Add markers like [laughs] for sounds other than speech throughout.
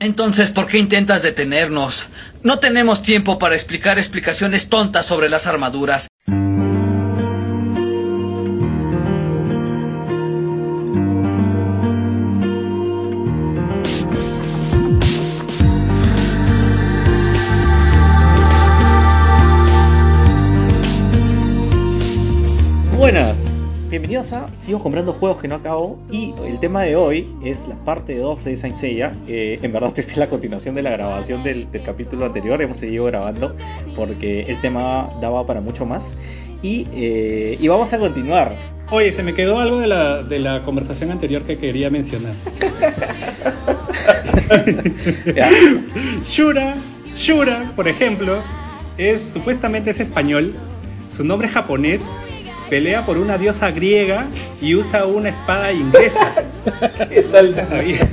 Entonces, ¿por qué intentas detenernos? No tenemos tiempo para explicar explicaciones tontas sobre las armaduras. Comprando juegos que no acabo y el tema de hoy es la parte 2 de Saint Seiya. Eh, en verdad [laughs] esta es la continuación de la grabación del, del capítulo anterior, hemos seguido grabando porque el tema daba para mucho más y, eh, y vamos a continuar. Oye, se me quedó algo de la, de la conversación anterior que quería mencionar. [laughs] Shura, Shura, por ejemplo, es supuestamente es español, su nombre es japonés, pelea por una diosa griega y usa una espada inglesa. ¿Qué tal se sabía?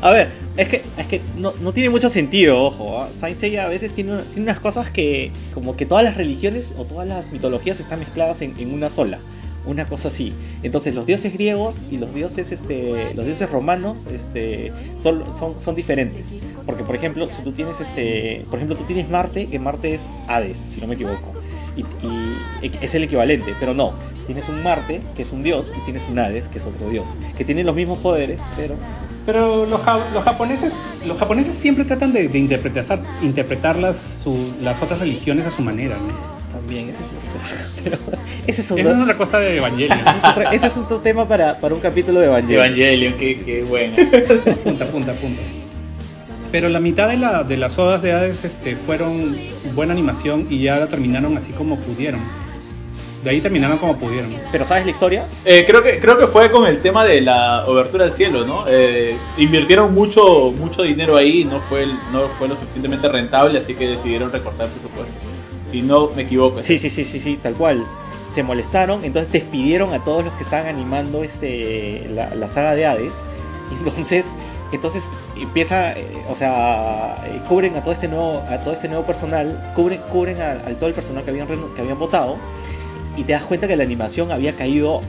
A ver, es que, es que no, no tiene mucho sentido, ojo. ¿ah? Saint Seiya a veces tiene, tiene unas cosas que, como que todas las religiones o todas las mitologías están mezcladas en, en una sola. Una cosa así. Entonces los dioses griegos y los dioses, este, los dioses romanos, este, son, son, son diferentes. Porque por ejemplo, si tú tienes, este, por ejemplo, tú tienes Marte, que Marte es Hades, si no me equivoco. Y, y es el equivalente, pero no. Tienes un Marte, que es un dios, y tienes un Hades, que es otro dios, que tienen los mismos poderes, pero Pero los, ja- los japoneses los japoneses siempre tratan de, de interpretar, interpretar las, su- las otras religiones a su manera, ¿no? también ese es otra cosa. Pero ese es Esa es otra cosa de Evangelion. ese es otro- ese es otro tema para, para un capítulo de Evangelion. Evangelion, qué, qué bueno. [laughs] punta, punta, punta. Pero la mitad de, la, de las odas de Hades este, fueron buena animación y ya la terminaron así como pudieron. De ahí terminaron como pudieron. Pero ¿sabes la historia? Eh, creo que creo que fue con el tema de la obertura del cielo, ¿no? Eh, invirtieron mucho mucho dinero ahí, no fue el- no fue lo suficientemente rentable, así que decidieron recortar presupuesto. Si no me equivoco. Sí, sí, sí, sí, sí, tal cual. Se molestaron, entonces despidieron a todos los que estaban animando este la, la saga de Hades. [laughs] Entonces, entonces empieza, eh, o sea, eh, cubren a todo este nuevo, a todo este nuevo personal, cubren, cubren a, todo el personal que habían que habían votado, y te das cuenta que la animación había caído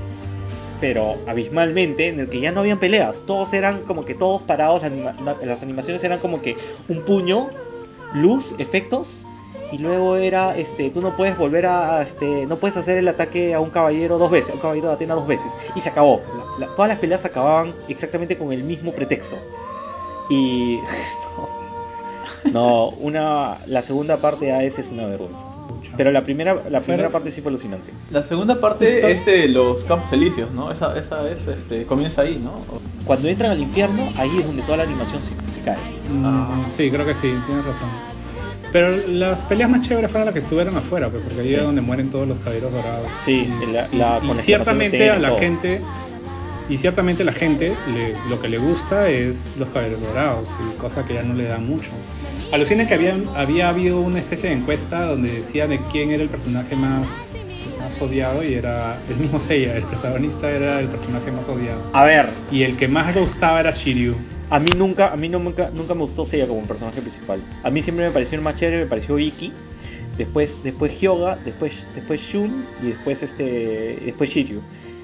pero abismalmente, en el que ya no habían peleas, todos eran como que todos parados, las, anima- las animaciones eran como que un puño, luz, efectos, y luego era, este, tú no puedes volver a, a, este, no puedes hacer el ataque a un caballero dos veces, a un caballero de Atena dos veces, y se acabó. La- la- todas las peleas acababan exactamente con el mismo pretexto. Y [laughs] no, no, una, la segunda parte de AS es una vergüenza. Pero la primera, la primera parte sí fue alucinante. La segunda parte Justo- es de los Campos Elíseos, ¿no? Esa, esa es, este, comienza ahí, ¿no? Cuando entran al infierno, ahí es donde toda la animación se, se cae. Ah. Mm, sí, creo que sí, tienes razón. Pero las peleas más chéveres fueron las que estuvieron afuera, pues, porque ahí Sí. es donde mueren todos los caballeros dorados. Sí, y, la- y- la- y la ciertamente a la todo. gente y ciertamente la gente le- lo que le gusta es los caballeros dorados, y cosa que ya no le da mucho. Alucina que había, había habido una especie de encuesta donde decía de quién era el personaje más, más odiado y era el mismo Seiya, el protagonista era el personaje más odiado. A ver, Y el que más le gustaba era Shiryu. A mí nunca, a mí nunca, nunca me gustó Seiya como personaje principal. A mí siempre me pareció el más chévere, me pareció Iki. Después, después Hyoga, después, después Shun y después este, después Shiryu.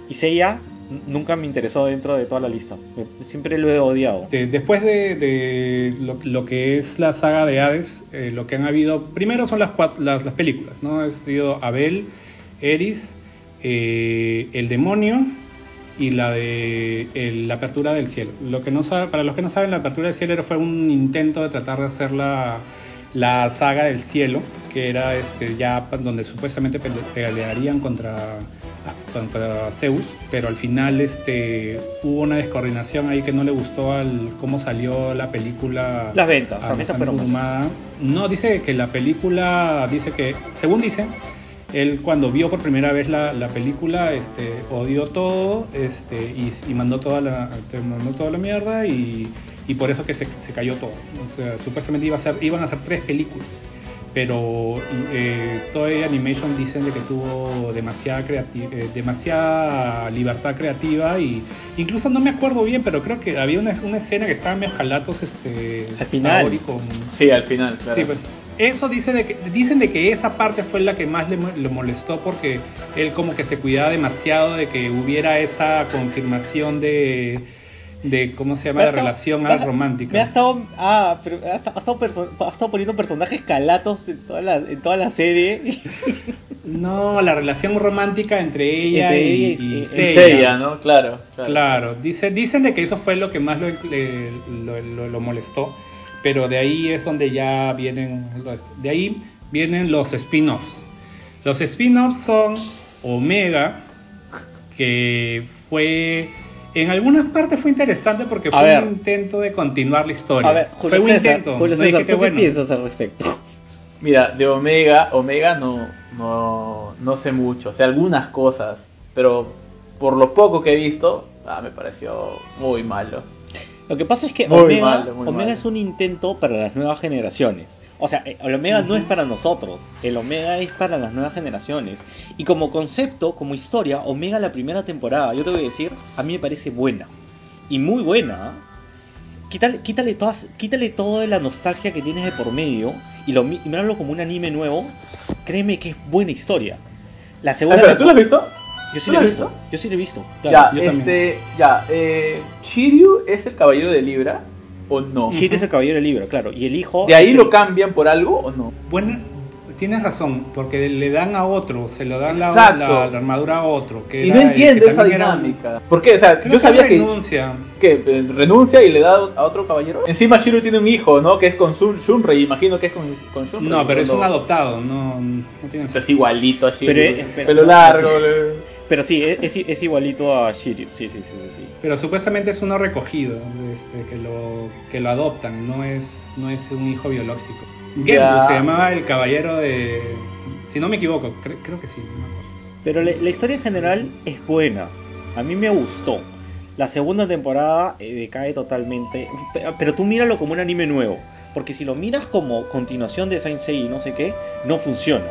Y Seiya nunca me interesó dentro de toda la lista. Siempre lo he odiado. De- después de, lo, que es la saga de Hades, eh, lo que han habido, primero son las, cuat- las, las películas, ¿no? Ha sido Abel, Eris, eh, El Demonio y la de el- la apertura del cielo. Lo que no sabe, para los que no saben, la apertura del cielo fue un intento de tratar de hacer la, la saga del cielo, que era este, ya donde supuestamente pele- pelearían contra, contra Zeus, pero al final este, hubo una descoordinación ahí que no le gustó al cómo salió la película. Las ventas, las ventas fueron. No, dice que la película, dice que, según dice, él cuando vio por primera vez la, la película, este, odió todo, este, y, y mandó toda la, te mandó toda la mierda y, y por eso que se, se cayó todo. O sea, supuestamente iba a ser, iban a ser tres películas. Pero eh, Toei Animation dicen de que tuvo demasiada eh, demasiada libertad creativa y incluso no me acuerdo bien, pero creo que había una, una escena que estaban medio jalatos este Al final. Saori con Sí, al final, claro. Sí, pues, eso dice de que, dicen de que esa parte fue la que más le, mo- le molestó porque él como que se cuidaba demasiado de que hubiera esa confirmación de de cómo se llama la relación me ha- romántica. Me ha estado, ah, pero ha estado, ha estado perso- ha estado poniendo personajes calatos en toda la, en toda la serie. [laughs] No, la relación romántica entre ella Entre y, ella y- y y- Seiya. Seiya, ¿no? Claro. Claro. Claro, dice, dicen de que eso fue lo que más lo, le- lo- lo- lo molestó, pero de ahí es donde ya vienen, los- de ahí vienen los spin-offs. Los spin-offs son Omega, que fue, en algunas partes fue interesante porque A fue ver. un intento de continuar la historia. A ver, fue Julio un César, intento, Julio no César, ¿tú que qué bueno. piensas al respecto? Mira, de Omega, Omega no, no, no sé mucho, sé algunas cosas, pero por lo poco que he visto, ah, me pareció muy malo. Lo que pasa es que Muy Omega, Omega es un intento para las nuevas generaciones. O sea, el Omega no es para nosotros, el Omega es para las nuevas generaciones. Y como concepto, como historia, Omega la primera temporada, yo te voy a decir, a mí me parece buena. Y muy buena. Quítale, quítale, todas, quítale toda la nostalgia que tienes de por medio y, lo, y míralo como un anime nuevo. Créeme que es buena historia. La segunda espera, ¿tú lo has visto? Yo sí ¿tú la he lo has visto. visto? Yo sí la he visto. claro. yo ya, también. este, ya, eh, ¿Shiryu es el caballero de Libra o no? Shiri es el caballero del libro, claro. Y el hijo. ¿De ahí el- lo cambian por algo o no? Buena, tienes razón, porque le dan a otro, se lo dan la, Exacto. la- la armadura a otro. Que Y era no el entiendo que esa era dinámica. ¿Por qué? O sea, Creo yo que sabía que, renuncia. que eh, renuncia y le da a otro caballero. Encima Shiryu tiene un hijo, ¿no? Que es con Shun- Shunrei, imagino que es con, con Shunrei. No, pero es un adoptado, no, no tiene O sea, es igualito a Shiryu. Pero es- pero- pelo largo. le- Pero sí, es, es- igualito a Shiryu. Sí, sí, sí, sí. sí. Pero supuestamente es uno recogido, este, que lo que lo adoptan, no es no es un hijo biológico. Genbu se llamaba el caballero de, si no me equivoco, cre- creo que sí. no me acuerdo. Pero la, la historia en general es buena. A mí me gustó. La segunda temporada eh, decae totalmente. Pero, pero tú míralo como un anime nuevo. Porque si lo miras como continuación de Saint Seiya y no sé qué, no funciona.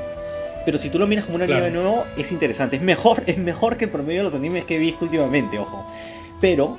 Pero si tú lo miras como un anime Claro. nuevo, es interesante. Es mejor, [laughs] es mejor que el promedio de los animes que he visto últimamente, ojo. Pero,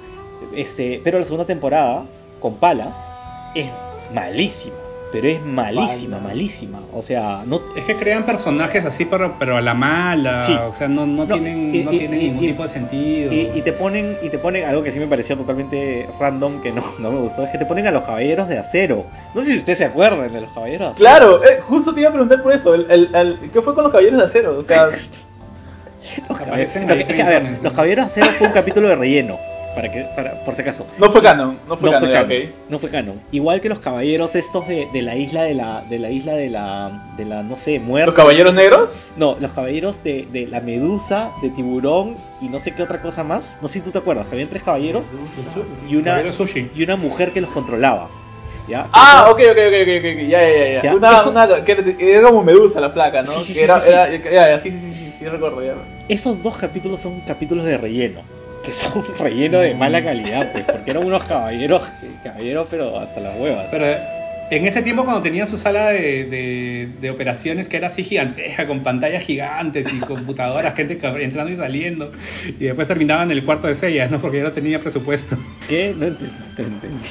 este, pero la segunda temporada, con palas, es malísima. Pero es malísima, malísima. O sea, no, Es que crean personajes así pero, pero a la mala, Sí. o sea, no, no, No, tienen, y- no y- tienen y- ningún y- tipo de sentido. Y, y te ponen y te ponen algo que sí me pareció totalmente random que no, no me gustó es que te ponen a los caballeros de acero no sé si ustedes se acuerdan de los caballeros de acero Claro, eh, justo te iba a preguntar por eso. El, el- el- ¿Qué fue con los caballeros de acero? O sea, [laughs] los, Aparecen caballeros, ahí es que, a ver, treintones, ¿no? los caballeros de acero fue un capítulo de relleno para que para, por si acaso no fue canon. No fue no canon, fue no fue canon. Igual que los caballeros estos de, de la isla de la de la isla de la de la no sé muerte. ¿Los caballeros negros? No, los caballeros de, de la medusa, de tiburón y no sé qué otra cosa más. No sé si tú te acuerdas, que habían tres caballeros y una y una mujer que los controlaba. ¿Ya? Ah, ok, ok, ok, ok, ok, ya, ya, ya. Ya, Una, eso- una, que era, como medusa la flaca, ¿no? Sí, sí, Que sí, era, sí, sí. era- ya, ya, sí, sí, sí, sí, recuerdo, ya. Esos dos capítulos son capítulos de relleno. Que son [laughs] relleno de mala calidad, pues, porque eran unos caballeros, caballeros, pero hasta las huevas. Pero en ese tiempo cuando tenían su sala de, de- de operaciones que era así gigantesca, con pantallas gigantes y computadoras, gente entrando y saliendo, y después terminaban en el cuarto de sellas, ¿no? Porque ya no tenía presupuesto. ¿Qué? No entendí. no [laughs] entendí.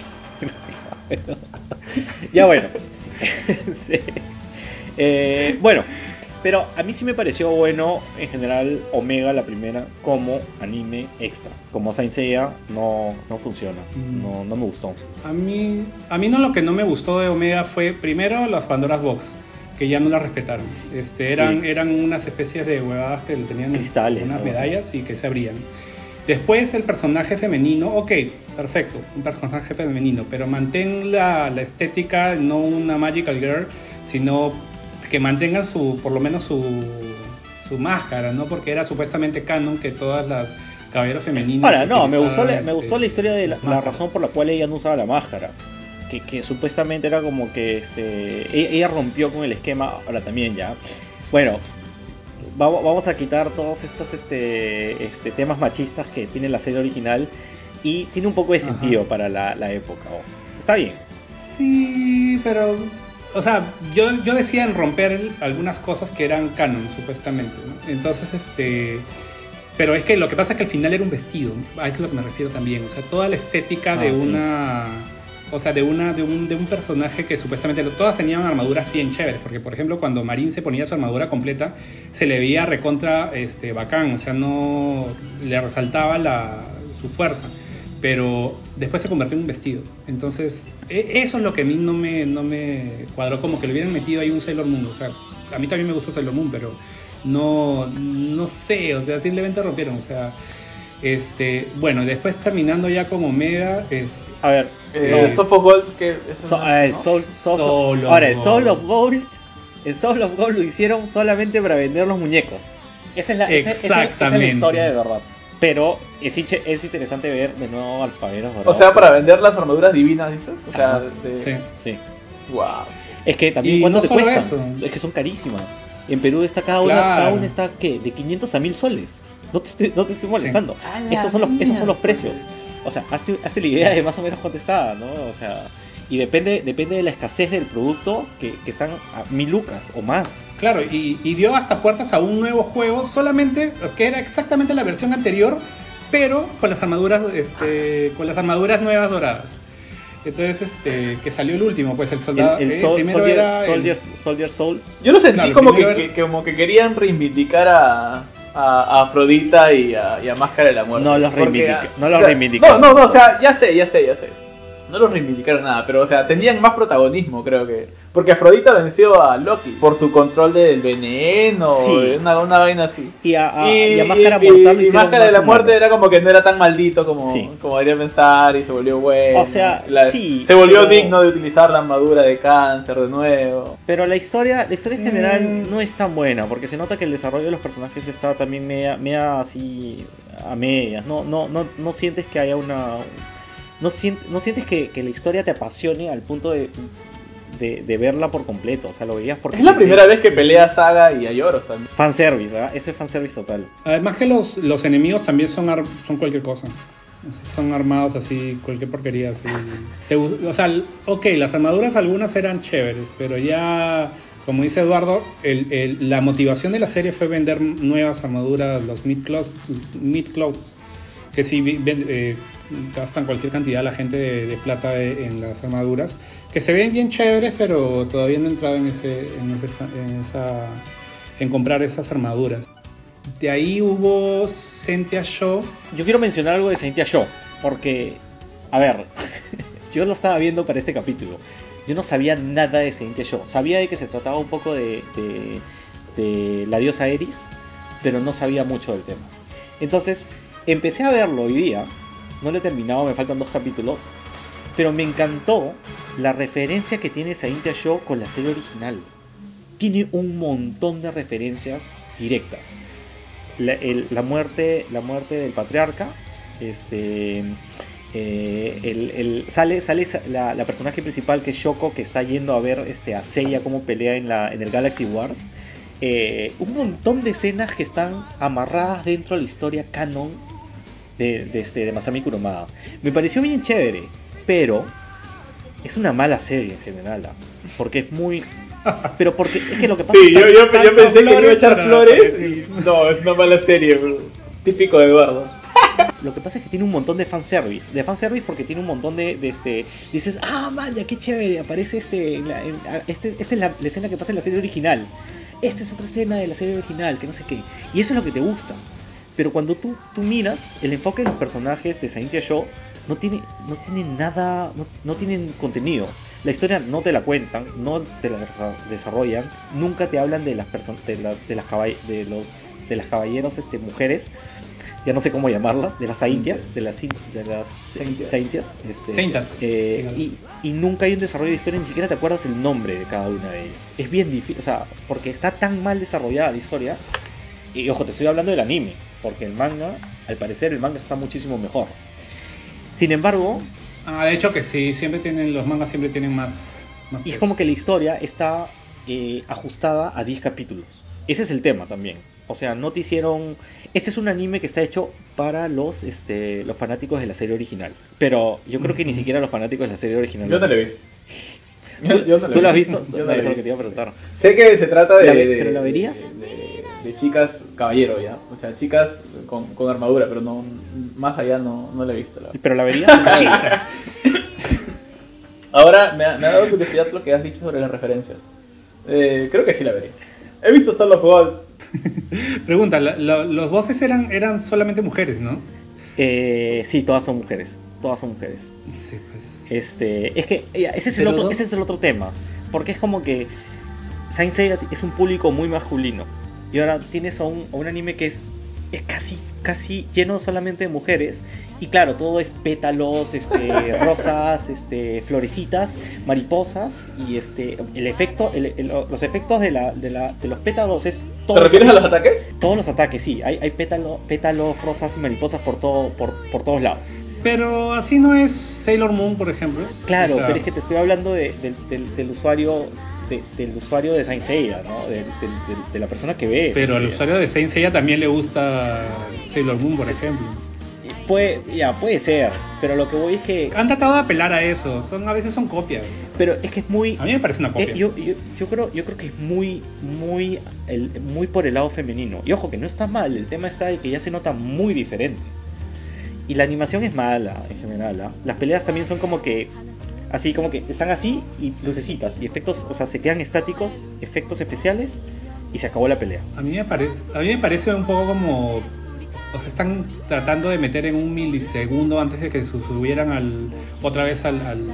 ya bueno. [laughs] Sí. Eh, bueno, pero a mí sí me pareció bueno en general Omega la primera como anime extra. Como Saint Seiya no, no funciona. Mm. No, no me gustó. A mí, a mí no lo que no me gustó de Omega fue primero las Pandora's Box, que ya no las respetaron. Este, eran, Sí. eran unas especies de huevadas que tenían Cristales, unas medallas y que se abrían. Después el personaje femenino, ok, perfecto, un personaje femenino, pero mantén la, la estética, no una Magical Girl, sino que mantengan su, por lo menos su, su máscara, ¿no? Porque era supuestamente canon que todas las caballeros femeninos... Ahora, no, me gustó, la, me gustó este, la historia de la, razón por la cual ella no usaba la máscara. Que, que supuestamente era como que este, ella, ella rompió con el esquema, ahora también ya. Bueno, vamos, vamos a quitar todos estos este, este, temas machistas que tiene la serie original y tiene un poco de Ajá. sentido para la, la época. oh. Está bien. Sí, pero. O sea, yo, yo decía en romper algunas cosas que eran canon, supuestamente. ¿no? Entonces, este. Pero es que lo que pasa es que al final era un vestido. A eso es lo que me refiero también. O sea, toda la estética de Ah, sí. una. O sea, de una, de un, de un personaje que supuestamente todas tenían armaduras bien chéveres. Porque, por ejemplo, cuando Marín se ponía su armadura completa, se le veía recontra este, bacán. O sea, no le resaltaba la, su fuerza. Pero después se convirtió en un vestido. Entonces, e- eso es lo que a mí no me, no me cuadró, como que le hubieran metido ahí un Sailor Moon. O sea, a mí también me gusta Sailor Moon, pero no, no sé, o sea, simplemente rompieron. O sea, este, bueno, después terminando ya como Omega, es. A ver, Eh, No. Soft of Gold, que So- no- el ¿no? Soul, Soul- Soul of ahora, el Gold. Soul of Gold, el Soul of Gold lo hicieron solamente para vender los muñecos. Esa es la, esa- esa- esa es la historia de verdad. Pero es, inche- es interesante ver de nuevo al Paveros O sea, para vender las armaduras divinas, ¿dices? O sea, Ajá, de... Sí. Sí. Wow. Es que también cuánto no te cuestan. eso. Es que son carísimas. En Perú está cada una, Claro. cada una está ¿qué? de 500 a 1000 soles. No te estoy, no te estoy molestando. La Esos son los, esos son los precios. O sea, hazte, hazte la idea de más o menos cuánto está, ¿no? O sea, y depende, depende de la escasez del producto que, que están a mil lucas o más. Claro, y, y dio hasta puertas a un nuevo juego, solamente que era exactamente la versión anterior, pero con las armaduras, este, con las armaduras nuevas doradas. Entonces, este, que salió el último, pues el El, soldado. el eh, Sol- primero Soldier, era el- Soldier, Soldier Soul. Yo lo sentí Claro, como, que, era- que- como que querían reivindicar a, a, a Afrodita y a, y a Máscara de la Muerte. No los reivindica- ah, no los o sea, reivindicaron. No, no, no, o sea, ya sé, ya sé, ya sé. No los reivindicaron nada, pero o sea, tenían más protagonismo, creo que. Porque Afrodita venció a Loki por su control del veneno, Sí. una, una vaina así. Y a, a- y a Máscara y- Mortal y Máscara de la Muerte humano. era como que no era tan maldito como, Sí. como debería pensar y se volvió bueno. O sea, La- sí, Se volvió pero- digno de utilizar la armadura de cáncer de nuevo. Pero la historia, la historia en general Mm. no es tan buena, porque se nota que el desarrollo de los personajes está también media, media así a medias. No, no, no, no sientes que haya una. No, sien- no sientes que, que la historia te apasione al punto de, de, de verla por completo. O sea, lo veías porque. Es la primera sí. vez que pelea Saga y Ayoros también. Fanservice, ¿ah? Eso es fanservice total. Además que los, los enemigos también son, ar- son cualquier cosa. Son armados así, cualquier porquería así. Te o sea, ok, las armaduras algunas eran chéveres, pero ya, como dice Eduardo, el- el- la motivación de la serie fue vender nuevas armaduras, los mid-clouds, mid-clouds, que sí eh, gastan cualquier cantidad la gente de, de plata de- en las armaduras, que se ven bien chéveres, pero todavía no he entrado en, ese, en, ese en esa, en comprar esas armaduras. De ahí hubo Sentia Show. Yo quiero mencionar algo de Saintia Show, porque, a ver, [laughs] yo lo estaba viendo para este capítulo. Yo no sabía nada de Saintia Show. Sabía de que se trataba un poco de, de, de la diosa Eris, pero no sabía mucho del tema. Entonces, empecé a verlo hoy día. No lo he terminado, me faltan dos capítulos. Pero me encantó la referencia que tiene Saintia Show con la serie original. Tiene un montón de referencias directas la, muerte la muerte del patriarca este eh, el, el- sale sale la personaje principal que es Shoko que está yendo a ver este a Seiya cómo pelea en la en el Galaxy Wars Eh, un montón de escenas que están amarradas dentro de la historia canon de, de, este, de Masami Kurumada me pareció bien chévere pero es una mala serie en general ¿ah? porque es muy pero porque es que lo que pasa Sí, es yo, que yo, yo tantas pensé que le iba a echar flores. y- No, es una mala serie, bro. Típico de Eduardo. [laughs] Lo que pasa es que tiene un montón de fanservice. De fanservice porque tiene un montón de, de este. Dices, ah, man, ya qué chévere. Aparece este. en la- en- a- este esta es la, la escena que pasa en la serie original. Esta es otra escena de la serie original, que no sé qué. Y eso es lo que te gusta. Pero cuando tú, tú miras, el enfoque de los personajes de Saintia Show no tiene, no tiene nada. No, no tienen contenido. La historia no te la cuentan, no te la desa- desarrollan, nunca te hablan de las personas, de las, de las caball- de los, de las caballeros, este, mujeres, ya no sé cómo llamarlas, de las saintias, de las, de las Saintias. este, eh, y, y nunca hay un desarrollo de historia, ni siquiera te acuerdas el nombre de cada una de ellas. Es bien difícil, o sea, porque está tan mal desarrollada la historia, y ojo, te estoy hablando del anime, porque el manga, al parecer el manga está muchísimo mejor. Sin embargo, Ah, de hecho que sí, siempre tienen, los mangas siempre tienen más. más Y es como que la historia está eh, ajustada a 10 capítulos. Ese es el tema también. O sea, no te hicieron... Este es un anime que está hecho para los, este, los fanáticos de la serie original. Pero yo creo que ni siquiera los fanáticos de la serie original... Yo no lo vi. [laughs] Yo- yo no ¿Tú lo has vi. visto? Yo No, no es lo vi. que te iba a preguntar. Sé que se trata de. ¿La ve- de- pero la verías? De, de chicas caballero, ya. O sea, chicas con, con armadura, pero no. Más allá no, no la he visto. La verdad. ¿Pero la verías? [laughs] Ahora me ha, me ha dado curiosidad lo que has dicho sobre las referencias. Eh, creo que sí la vería. He visto Soul of Gold. [laughs] Pregunta, la- la- los voces eran, eran solamente mujeres, ¿no? Eh, sí, todas son mujeres. todas son mujeres. Sí, pues. Este, es que ya, ese, es el otro, ese es el otro tema. Porque es como que Saint Seiya es un público muy masculino. Y ahora tienes a un, a un anime que es, es casi, casi lleno solamente de mujeres. Y claro, todo es pétalos, este, [laughs] rosas, este, florecitas, mariposas. Y este, el efecto, el- el- los efectos de, la, de, la, de los pétalos es todo. ¿Te refieres a los ataques? Todos los ataques, sí. Hay, hay pétalo- pétalos, rosas y mariposas por, todo, por, por todos lados. Pero así no es Sailor Moon, por ejemplo. Claro, O sea, pero es que te estoy hablando de- del, del- del usuario de- del usuario de Saint Seiya, ¿no? De, la persona que ve. Pero al usuario de Saint Seiya también le gusta Sailor Moon, por ejemplo. Puede, ya, puede ser, pero lo que voy es que... Han tratado de apelar a eso, son a veces son copias. Pero es que es muy... A mí me parece una copia. eh, yo, yo, yo creo, yo creo que es muy, muy, el- muy por el lado femenino. Y ojo, que no está mal, el tema está de que ya se nota muy diferente. Y la animación es mala en general. ¿ah? Las peleas también son como que así como que están así y lucecitas y efectos, o sea, se quedan estáticos, efectos especiales y se acabó la pelea. A mí me parece, a mí me parece un poco como, o sea, están tratando de meter en un milisegundo antes de que se subieran al, otra vez al, al,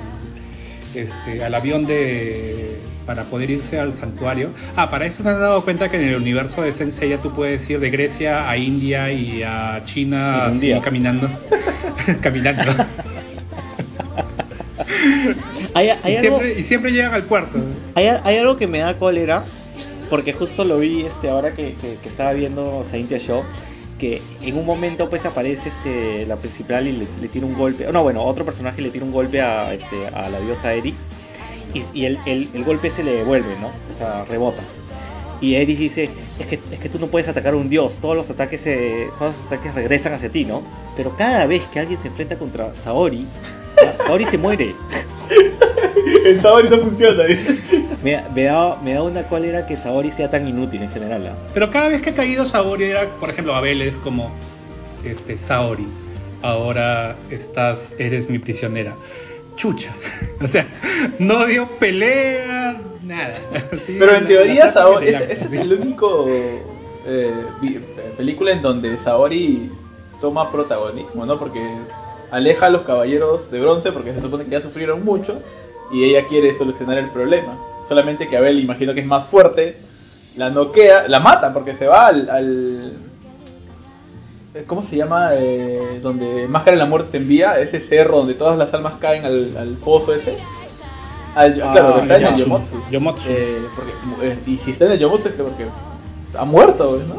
este, al avión de para poder irse al santuario. Ah, para eso te has dado cuenta que en el universo de Sensei ya tú puedes ir de Grecia a India y a China así, caminando, [laughs] caminando. Hay, y, hay algo, siempre, y siempre llegan al puerto. hay, hay algo que me da cólera porque justo lo vi este ahora que, que- que estaba viendo Saintia Show que en un momento pues aparece este la principal y le, le tira un golpe no bueno otro personaje le tira un golpe a, este, a la diosa Eris y, y el, el- el golpe se le devuelve no o sea rebota. Y Eris dice es que, es que tú no puedes atacar a un dios todos los ataques se- todos los ataques regresan hacia ti no pero cada vez que alguien se enfrenta contra Saori Saori se muere El sabor no funciona. dice. me, me da, me da una cólera que Saori sea tan inútil en general. ¿ah? Pero cada vez que ha caído Saori era, por ejemplo, Abel es como, este, Saori, ahora estás, eres mi prisionera. Chucha. [laughs] O sea, no dio pelea, nada. Pero en la- teoría la Saori es, es el único eh, vi- película en donde Saori toma protagonismo, ¿no? Porque aleja a los caballeros de bronce porque se supone que ya sufrieron mucho y ella quiere solucionar el problema. Solamente que Abel, imagino que es más fuerte, la noquea, la mata porque se va al... al- eh, ¿Cómo se llama? Eh, donde Máscara de la Muerte te envía, ese cerro donde todas las almas caen al, al pozo ese. Al- Ah, claro, está en el Yomotsu. Yomotsu. Eh, porque, eh, y si está en el Yomotsu es que porque ha muerto, ¿no?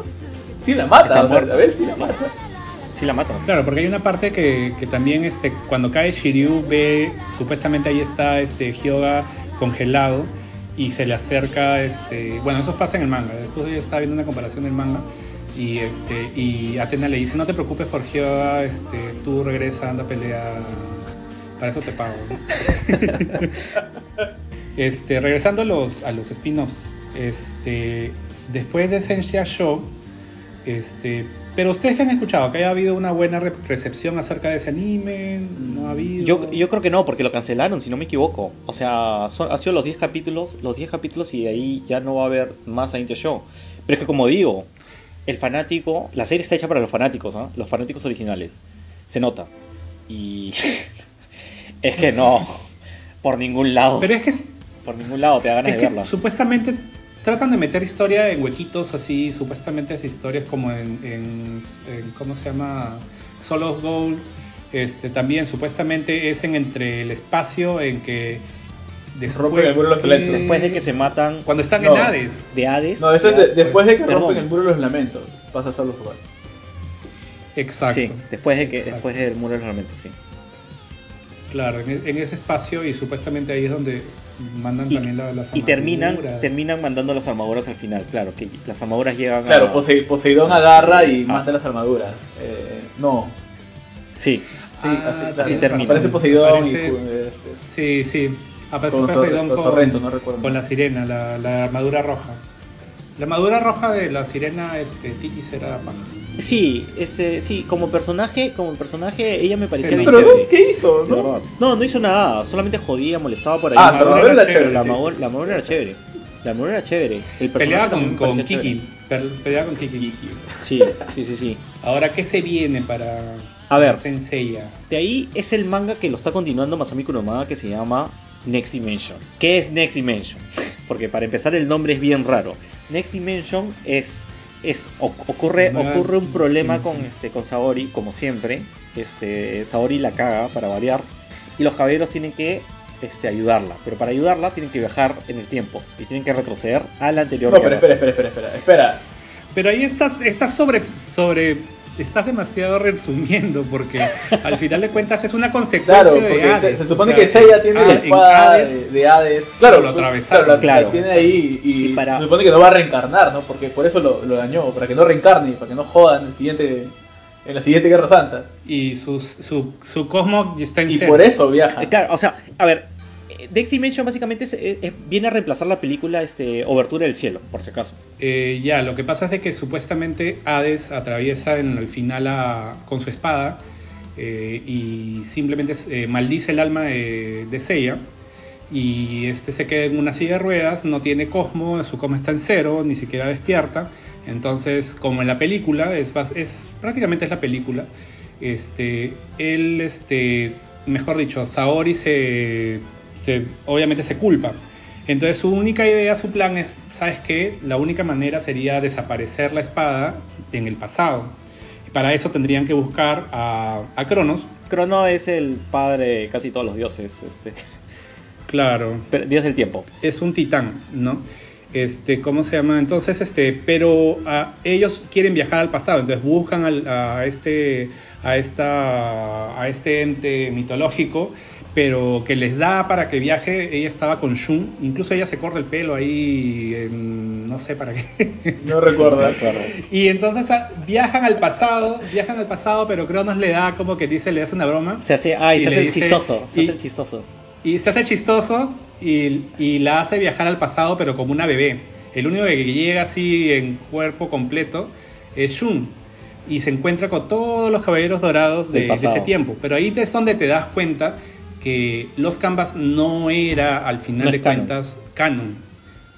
Sí la mata, Está o sea, muerto. a ver, sí la mata. Sí la matan. Claro, porque hay una parte que, que también este, cuando cae Shiryu ve, supuestamente ahí está este Hyoga congelado y se le acerca, este, bueno, eso pasa en el manga, después yo estaba viendo una comparación del manga y este y Atena le dice, no te preocupes por Hyoga, este, tú regresa, anda a pelear, para eso te pago. ¿no?". [laughs] este, regresando a los, a los spin-offs, este, después de Sensei Show, este, pero ustedes que han escuchado, que haya habido una buena re- recepción acerca de ese anime, no ha habido. Yo, yo creo que no, porque lo cancelaron, si no me equivoco. O sea, son, ha sido los 10 capítulos, los 10 capítulos y de ahí ya no va a haber más Saint Show. Pero es que como digo, el fanático, la serie está hecha para los fanáticos, ¿ah? los fanáticos originales. Se nota. Y [laughs] es que no, por ningún lado, Pero es que, es por ningún lado te da ganas que de verla. supuestamente tratan de meter historia en huequitos así, supuestamente es historias como en, en, en- ¿cómo se llama? Solo of Gold. Este, también supuestamente es en entre el espacio en que después Rompen el muro de los que-. Después de que se matan cuando están No. en Hades. de Hades. No, eso es de- después de que Perdón. rompen el muro de los lamentos. Pasa solo jugar. Exacto. Sí, después de que Exacto. después del muro de los lamentos, sí. Claro, en, en ese espacio y supuestamente ahí es donde mandan Y, también la- las y terminan, terminan mandando las armaduras al final, claro, que las armaduras llegan Claro, a... Posei- Poseidón agarra y Ah. mata las armaduras. Eh, no. Sí, Sí, Ah, así, termina. Aparece Poseidón Aparece- y este, Sí, sí. Aparece Con Poseidón con Sorrento, no recuerdo. con la sirena, la, la armadura roja. La armadura roja de la sirena este, Titis era paja. sí, ese, sí, como personaje, como personaje, ella me parecía Sí, bien Pero chévere, ¿qué hizo? No? No, no hizo nada, solamente jodía, molestaba por ahí. Ah, La pero armadura era era chévere, la sí. armadura, la armadura era chévere. La armadura era chévere. El personaje Peleaba con, con Kiki. chévere. Peleaba con Kiki. Sí, sí, sí, sí. Ahora, ¿qué se viene para A ver. Senseiya? De ahí es el manga que lo está continuando Masami Kurumada que se llama Next Dimension. ¿Qué es Next Dimension? Porque para empezar el nombre es bien raro. Next Dimension es es ocurre ocurre un problema con este con Saori como siempre. Este Saori la caga para variar y los caballeros tienen que este, ayudarla, pero para ayudarla tienen que viajar en el tiempo y tienen que retroceder a la anterior No, pero espera, espera, espera, espera. espera. Pero ahí estás, estás sobre, sobre, estás demasiado resumiendo porque al final de cuentas es una consecuencia Claro, de Hades. se, se o supone sea, que Seiya tiene ah, la espada Hades, de, de Hades. Claro, lo atravesaron, claro, la- claro. la tiene ahí y, Y para- se supone que no va a reencarnar, ¿no? Porque por eso lo, lo dañó, para que no reencarne, y para que no joda en el siguiente en la siguiente Guerra Santa. Y sus- su, su cosmo está en Y cero. por eso viaja. Eh, Claro, o sea, a ver, Next Dimension básicamente es- es- viene a reemplazar la película este, Obertura del Cielo, por si acaso. Eh, ya, lo que pasa es de que supuestamente Hades atraviesa en el final con su espada eh, y simplemente eh, maldice el alma de, de Seiya y este se queda en una silla de ruedas, no tiene cosmo, su cosmo está en cero, ni siquiera despierta. Entonces, como en la película, es prácticamente es la película, este, él, este, mejor dicho, Saori se, se- obviamente se culpa. Entonces su única idea, su plan es, ¿sabes qué? La única manera sería desaparecer la espada en el pasado. Y para eso tendrían que buscar a, a Cronos. Crono es el padre de casi todos los dioses, este, Claro, pero- dios del tiempo. es un titán, ¿no? Este, ¿cómo se llama? Entonces, este, pero ah, ellos quieren viajar al pasado, entonces buscan al- a este, a esta, a este ente mitológico, pero que les da para que viaje. Ella estaba con Shun, incluso ella se corta el pelo ahí, en- no sé para qué. No recuerdo. Y entonces ah, viajan al pasado, viajan al pasado, pero Cronos le da como que dice, le hace una broma. Se hace, Y se hace dice- chistoso, se y- hace chistoso. Y se hace chistoso y, y la hace viajar al pasado, pero como una bebé. El único que llega así en cuerpo completo es Shun. Y se encuentra con todos los caballeros dorados de, de ese tiempo. Pero ahí es donde te das cuenta que Los Canvas no era, al final No de canon. cuentas, canon.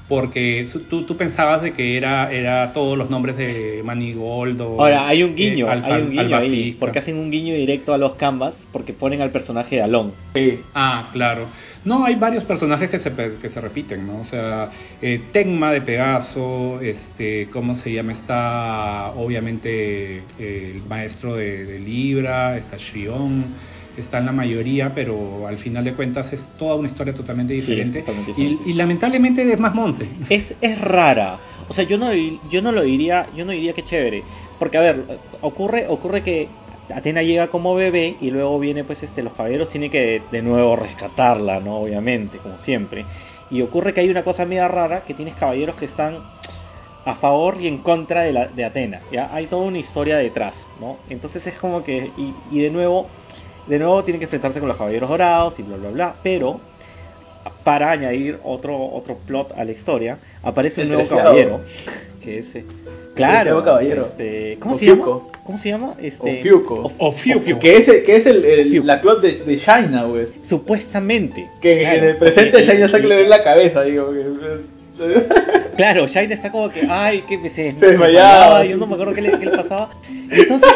Porque su- tú, tú pensabas de que era, era todos los nombres de Manigold o Ahora, hay un guiño, eh, Alfa- hay un guiño ahí, porque hacen un guiño directo a los canvas, porque ponen al personaje de Alon. Ah, claro. No, hay varios personajes que se, que se repiten, ¿no? O sea, eh, Tenma de Pegaso, este, ¿cómo se llama? Está obviamente eh, el maestro de, de Libra, está Shion, están la mayoría, pero al final de cuentas es toda una historia totalmente Sí, diferente. y, y lamentablemente es más Monse. Es, es rara. O sea, yo no, yo no lo diría, yo no diría que chévere. Porque, a ver, ocurre, ocurre que Atena llega como bebé y luego viene, pues, este, los caballeros tienen que de nuevo rescatarla, ¿no? Obviamente, como siempre. Y ocurre que hay una cosa media rara, que tienes caballeros que están a favor y en contra de, la, de Atena. ¿ya? Hay toda una historia detrás, ¿no? Entonces es como que, y, y de nuevo, de nuevo tienen que enfrentarse con los caballeros dorados y bla, bla, bla. Pero, para añadir otro, otro plot a la historia, aparece un nuevo caballero, que es... eh, Claro, caballero. este, ¿cómo se llama? ¿Cómo se llama? Este, Ofiuco. Of- Ofiuco. Que es, que es el, la clot de, de Shaina, güey. Supuestamente. Que claro, en el presente está que le ve la cabeza, digo. Que... [laughs] Claro, Shine está como que, ay, que me se, desmayaba. yo no me acuerdo qué le, qué le pasaba. Entonces,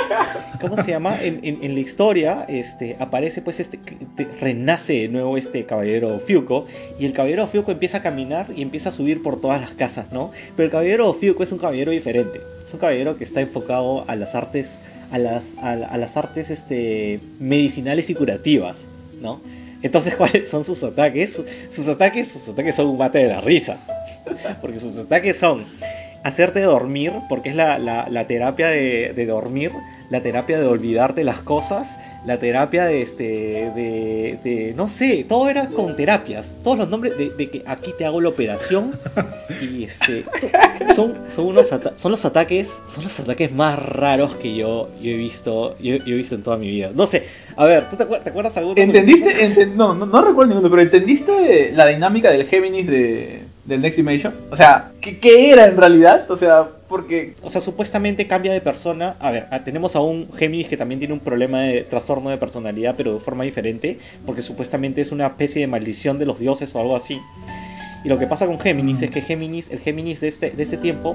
¿cómo se llama? En, en- en la historia, este, aparece pues este, renace de nuevo este caballero Fiuco, y el caballero Fiuco empieza a caminar y empieza a subir por todas las casas, ¿no? Pero el caballero Fiuco es un caballero diferente, es un caballero que está enfocado a las artes, a las, a, a las artes, este, medicinales y curativas, ¿no? Entonces, [laughs] ¿cuáles son sus ataques? Sus ataques, sus ataques son un mate de la risa. [laughs] Porque sus ataques son hacerte dormir, porque es la, la- la terapia de, de dormir, la terapia de olvidarte las cosas, la terapia de este, de, de- no sé, todo era con terapias, todos los nombres de, de que aquí te hago la operación y este, [laughs] son, son unos son los ataques, son los ataques más raros que yo, yo he visto, yo, yo he visto en toda mi vida. No sé, a ver, ¿tú te, acuer- te acuerdas alguno? ¿Entendiste? Enten- no, no, no recuerdo ninguno, pero ¿entendiste la dinámica del Géminis de, del Next Dimension? O sea, ¿qué, qué era en realidad? O sea, porque... O sea, supuestamente cambia de persona. A ver, tenemos a un Géminis que también tiene un problema de trastorno de personalidad, pero de forma diferente, porque supuestamente es una especie de maldición de los dioses o algo así. Y lo que pasa con Géminis Mm. es que Géminis, el Géminis de este, de este tiempo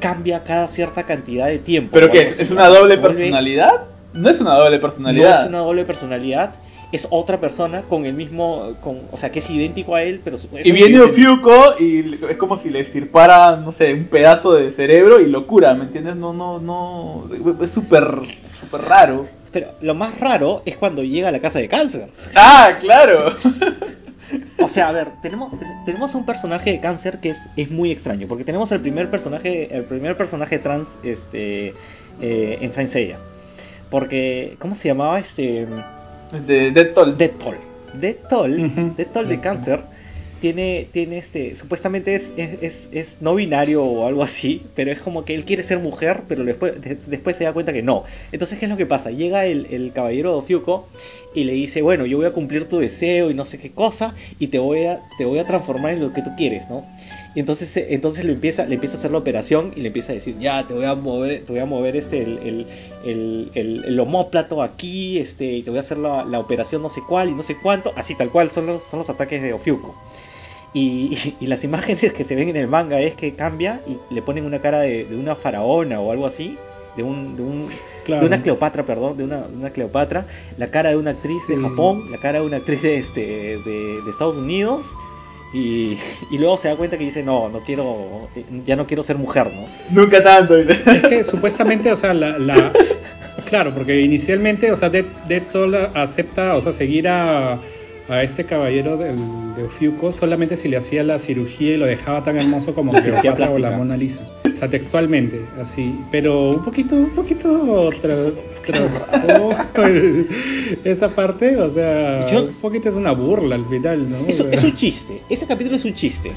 cambia cada cierta cantidad de tiempo. ¿Pero qué? ¿Es una doble personalidad? No es una doble No personalidad. es una doble personalidad, es otra persona con el mismo, con, o sea, que es idéntico a él, pero... Y viene. Ofiuco y es como si le estirpara, no sé, un pedazo de cerebro y lo cura, ¿me entiendes? No, no, no. Es súper, súper raro. Pero lo más raro es cuando llega a la casa de cáncer. Ah, claro. [laughs] O sea, a ver, tenemos, ten- tenemos un personaje de cáncer que es, es muy extraño, porque tenemos el primer personaje, el primer personaje trans este, eh, en Saint Seiya. Porque, ¿cómo se llamaba este? De Toll. Death Toll, Ujú. Death Toll de cáncer tiene, tiene este, supuestamente es, es, es- no binario o algo así, pero es como que él quiere ser mujer, pero después, de- después se da cuenta que no. Entonces, ¿qué es lo que pasa? Llega el, el caballero Fiuco y le dice, bueno, yo voy a cumplir tu deseo y no sé qué cosa, y te voy a, te voy a transformar en lo que tú quieres, ¿no? Y entonces, eh, entonces le empieza, le empieza a hacer la operación y le empieza a decir, ya, te voy a mover, te voy a mover este, el, el, el, el- el omóplato aquí, este, y te voy a hacer la, la operación no sé cuál y no sé cuánto, así tal cual, son los, son los ataques de Ofiuco. Y, y- [laughs] y las imágenes que se ven en el manga es que cambia y le ponen una cara de, de una faraona o algo así, de un, de un Claro. de una Cleopatra, perdón, de una, de una Cleopatra, la cara de una actriz de. Japón, la cara de una actriz de, este, de, de Estados Unidos, y, y luego se da cuenta que dice, no, no quiero, ya no quiero ser mujer, ¿no? Nunca tanto. Es que supuestamente, o sea, la, la- claro, porque inicialmente, o sea, Dead, Dead acepta, o sea, seguir a, a este caballero del, de Ofiuco solamente si le hacía la cirugía y lo dejaba tan hermoso como Cleopatra o la. Mona Lisa. O sea, textualmente, así, pero un poquito, un poquito tra- traspoco el- [laughs] esa parte, o sea, Yo- un poquito es una burla al final, ¿no? O Eso sea, es un chiste, ese capítulo es un chiste.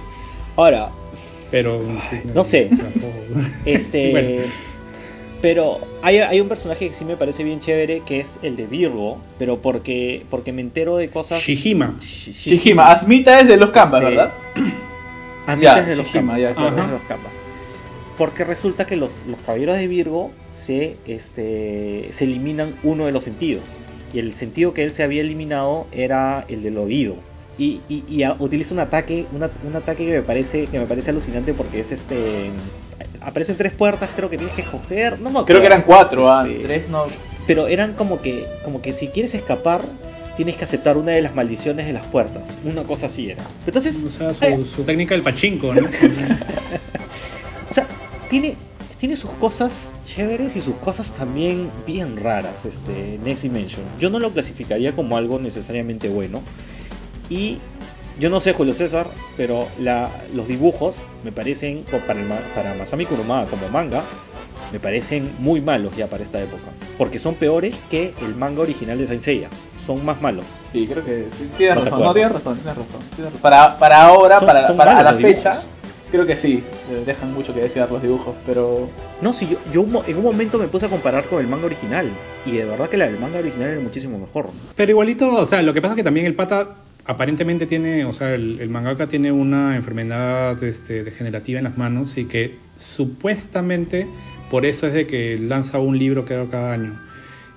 Ahora, pero No sé. este... [laughs] Bueno. Pero hay, hay un personaje que sí me parece bien chévere, que es el de Virgo, pero porque, porque me entero de cosas... Shihima. Shi- Shihima, Asmita es de los Canvas, Este, ¿verdad? A mí Ya, es de los Shihima, Canvas, ya, es de los Canvas. Porque resulta que los, los caballeros de Virgo se, este, se eliminan uno de los sentidos. Y el sentido que él se había eliminado era el del oído. Y, y- y a- utiliza un ataque, una- un ataque que me parece, que me parece alucinante porque es este. Aparecen tres puertas, creo que tienes que escoger. No me Creo que eran acuerdo. cuatro, ah, Este, tres no. Pero eran como que, como que si quieres escapar, tienes que aceptar una de las maldiciones de las puertas. Una cosa así era. Entonces, O sea, eh, su, su técnica del pachinko, ¿no? [laughs] Tiene, tiene sus cosas chéveres y sus cosas también bien raras, este Next Dimension. Yo no lo clasificaría como algo necesariamente bueno. Y yo no sé, Julio César, pero la, los dibujos me parecen, para, el para Masami Kurumada como manga, me parecen muy malos ya para esta época. Porque son peores que el manga original de Saint Seiya. Son más malos. Sí, creo que sí, tienes No razón, no, tienes razón, tienes razón, tienes razón. Para, para ahora, Son- para, son para la fecha, dibujos. Creo que sí, eh, dejan mucho que desear los dibujos, pero No, si yo, yo en un momento me puse a comparar con el manga original. Y de verdad que la del manga original era muchísimo mejor. Pero igualito, o sea, lo que pasa es que también el pata aparentemente tiene, o sea, el, el mangaka tiene una enfermedad este, degenerativa en las manos y que supuestamente por eso es de que lanza un libro creo cada año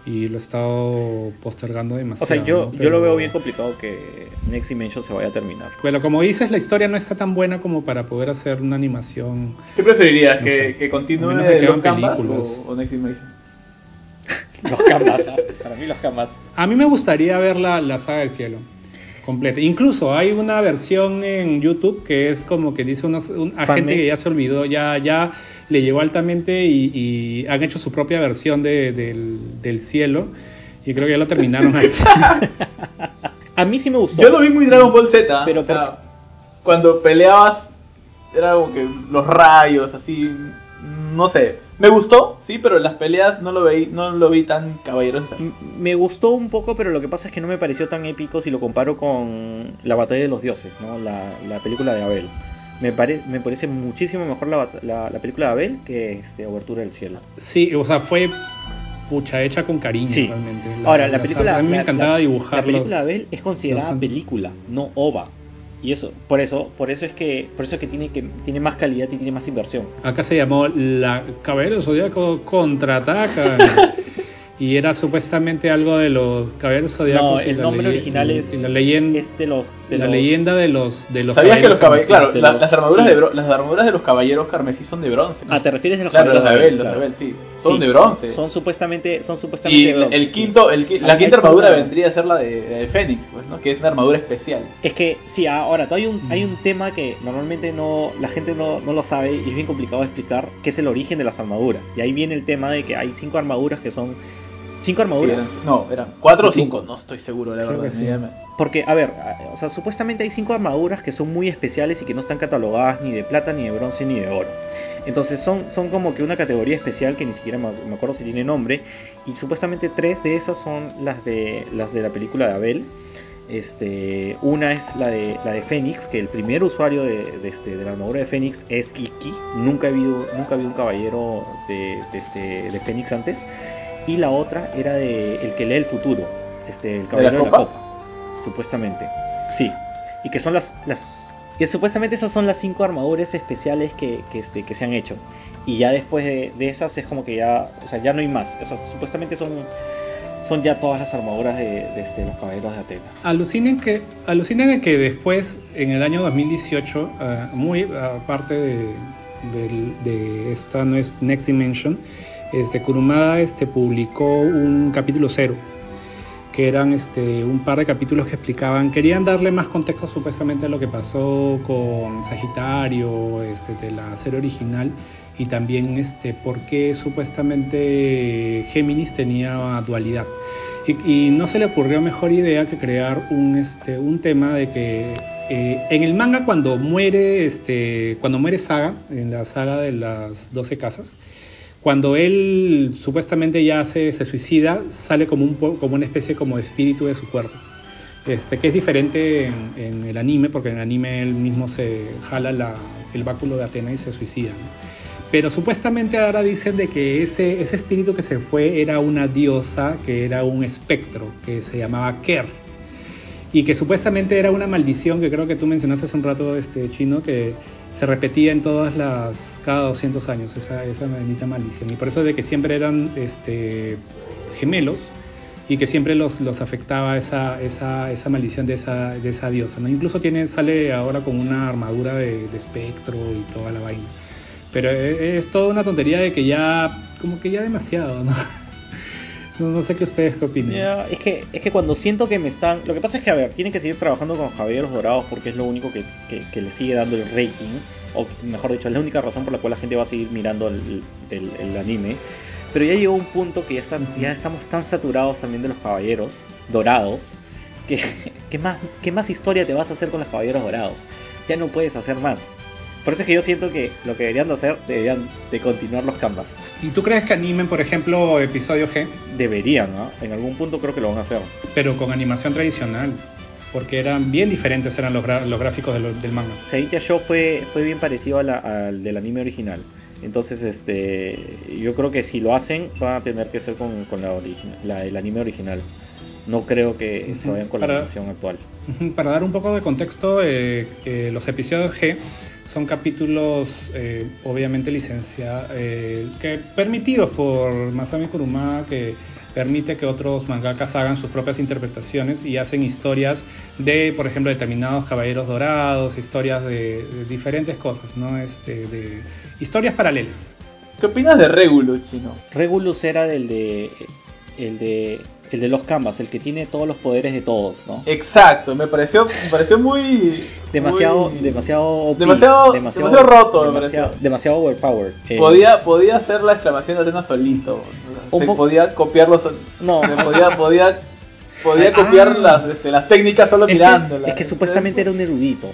y lo ha estado postergando O demasiado. sea, yo, ¿no? yo lo Pero- veo bien complicado que Next Dimension se vaya a terminar. Pero como dices, la historia no está tan buena como para poder hacer una animación. ¿qué preferirías? No ¿Que, sé. que continúe A menos de que los Canvas películas. o, o Next Dimension? [laughs] Los Canvas, para mí los Canvas. A mí me gustaría ver la, la saga del cielo completa. Incluso hay una versión en YouTube que es como que dice unos, un, a Fanmade. gente que ya se olvidó, ya, ya le llegó altamente y, y han hecho su propia versión de- del, del cielo. Y creo que ya lo terminaron ahí. [laughs] A mí sí me gustó. Yo lo vi muy Dragon Ball Z, Pero o sea, cuando peleabas era como que los rayos, así, no sé, me gustó, sí, pero en las peleas no lo vi, no lo vi tan caballeroso. M- Me gustó un poco, pero lo que pasa es que no me pareció tan épico si lo comparo con La Batalla de los Dioses, ¿no? la, la película de Abel. Me, pare- me parece muchísimo mejor la, la, la película de Abel que este, Obertura del Cielo. Sí, o sea, fue pucha hecha con cariño Sí. realmente. Ahora, la película. A mí me encantaba dibujar La película los- de Abel es considerada los- película, no OVA. Y eso, por eso, por eso es que, por eso es que tiene que tiene más calidad y tiene más inversión. Acá se llamó La Caballero Zodíaco contraataca. [laughs] y era supuestamente algo de los caballeros zodiacos. No, el nombre original y es, la leyenda, es de los... De la los- leyenda de los de los ¿Sabías que los caballeros, claro, de la- los- las, armaduras sí. de bro- las armaduras de los caballeros carmesí son de bronce? Ah, ¿te refieres a los claro, los caballeros de Abel, los de Claro. Abel, sí. Son Sí, de bronce. Son, supuestamente, son supuestamente y de bronce, el sí. quinto, el, la Hay- quinta hay armadura toda- vendría a ser la de, de Fénix, pues, ¿no? Que es una armadura especial. Es que, sí, ahora, hay un, hay Mm. un tema que normalmente no la gente no, no lo sabe y es bien complicado de explicar, que es el origen de las armaduras. Y ahí viene el tema de que hay cinco armaduras que son... Cinco armaduras. Sí, eran- no, eran cuatro o cinco, no estoy seguro, la Creo verdad. sí. Porque, a ver, o sea, supuestamente hay cinco armaduras que son muy especiales y que no están catalogadas ni de plata, ni de bronce, ni de oro. Entonces son, son como que una categoría especial que ni siquiera me, me acuerdo si tiene nombre. Y supuestamente tres de esas son las de las de la película de Abel. Este, una es la de la de Fénix, que el primer usuario de, de este, de la armadura de Fénix es Iki. Nunca he visto, nunca vi un caballero de, de, este, de Fénix antes. Y la otra era de el que lee el futuro, este, el caballero de la copa? copa, supuestamente. Sí. Y que son las, las que supuestamente esas son las cinco armaduras especiales que, este, se han hecho. Y ya después de, esas es como que ya, o sea, ya no hay más. O sea, supuestamente son, son ya todas las armaduras de, de este, los caballeros de Atena. Alucinen que, alucinen que después, en el año 2018, ah, muy aparte de, de esta Next Dimension, este, Kurumada este, publicó un capítulo cero, que eran este, un par de capítulos que explicaban, querían darle más contexto supuestamente a lo que pasó con Sagitario, este, de la serie original, y también este, por qué supuestamente Géminis tenía dualidad. Y, y no se le ocurrió mejor idea que crear un, este, un tema de que eh, en el manga cuando muere, este, cuando muere Saga, en la saga de las 12 casas, cuando él supuestamente ya se, se suicida, sale como, un, como una especie como de espíritu de su cuerpo. Este, que es diferente en, el anime, porque en el anime él mismo se jala la- el báculo de Atena y se suicida. Pero supuestamente ahora dicen de que ese, ese espíritu que se fue era una diosa, que era un espectro, que se llamaba Ker. Y que supuestamente era una maldición que creo que tú mencionaste hace un rato, este chino, que se repetía en todas las, cada 200 años, esa, esa bendita maldición. Y por eso de que siempre eran este, gemelos y que siempre los, los afectaba esa, esa, esa maldición de esa, de esa diosa. ¿no? Incluso tiene, sale ahora con una armadura de, de espectro y toda la vaina. Pero e- es toda una tontería de que ya, como que ya demasiado, ¿no? [laughs] No, no sé qué ustedes qué opinan. Ya, es que es que cuando siento que me están lo que pasa es que a ver tienen que seguir trabajando con caballeros dorados porque es lo único que, que- que le sigue dando el rating o mejor dicho es la única razón por la cual la gente va a seguir mirando el, el- anime. Pero ya llegó un punto que ya están ya estamos tan saturados también de los caballeros dorados que [laughs] ¿qué más qué más historia te vas a hacer con los caballeros dorados. Ya no puedes hacer más por eso es que yo siento que lo que deberían de hacer deberían de continuar los canvas ¿Y tú crees que animen, por ejemplo, episodio G, deberían ¿no? en algún punto creo que lo van a hacer pero con animación tradicional? Porque eran bien diferentes eran los, los gráficos de lo- del manga. Saitia Show fue, fue bien parecido a la- al del anime original. Entonces, este, yo creo que si lo hacen, van a tener que ser con, con la la- el anime original. No creo que se vayan con la Para- animación actual. Para dar un poco de contexto, eh, eh, los episodios G son capítulos eh, obviamente licenciados, que permitidos por Masami Kurumada, que permite que otros mangakas hagan sus propias interpretaciones y hacen historias de, por ejemplo, determinados caballeros dorados, historias de, de diferentes cosas, ¿no? Este, de historias paralelas. ¿Qué opinas de Regulus, chino? Regulus era del de el de el de los canvas, el que tiene todos los poderes de todos, ¿no? Exacto, me pareció, me pareció muy. Demasiado, muy- demasiado, OP, Demasiado- demasiado roto, demasiado, demasiado overpower. Eh, Podía, podía hacer la exclamación de Atena solito. Un Se po- podía copiarlo. sol- No. se podía, podía, podía Ah. copiar las, este, las técnicas solo Es que- mirándolas. es que supuestamente era un erudito.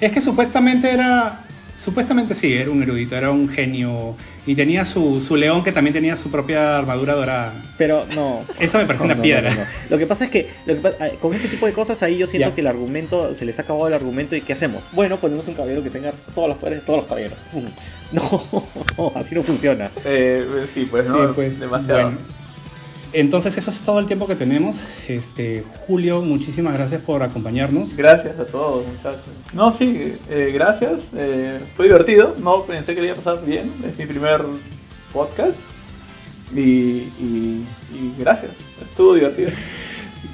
Es que supuestamente era, supuestamente sí, era un erudito, era un genio y tenía su, su león que también tenía su propia armadura dorada. Pero no. Eso me parece No, una no, piedra. no, no, no. Lo que pasa es que lo que pa- con ese tipo de cosas ahí yo siento Ya. que el argumento se les ha acabado el argumento y ¿qué hacemos? Bueno, ponemos un caballero que tenga todos los poderes de todos los caballeros. [laughs] No, [laughs] así no funciona. Eh, sí, pues Sí, no, pues, demasiado. bueno. Entonces eso es todo el tiempo que tenemos. Este, Julio, muchísimas gracias por acompañarnos. Gracias a todos, muchachos. No, sí, eh, gracias. eh, fue divertido. No pensé que le iba a pasar bien. Es mi primer podcast. Y, y, y gracias, estuvo divertido. [laughs]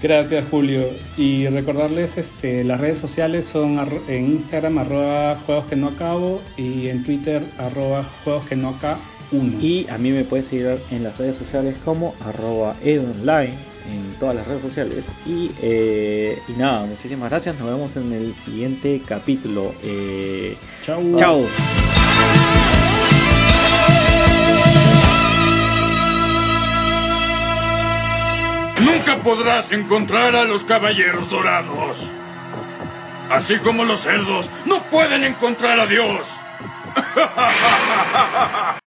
Gracias Julio. Y recordarles, este, las redes sociales son en Instagram arroba juegos que no acabo y en Twitter arroba juegos que no acá 1. Y a mí me puedes seguir en las redes sociales como arroba edonline en todas las redes sociales. Y, eh, y nada, muchísimas gracias. Nos vemos en el siguiente capítulo. Eh, chau. Chau. Nunca podrás encontrar a los caballeros dorados. Así como los cerdos no pueden encontrar a Dios. [laughs]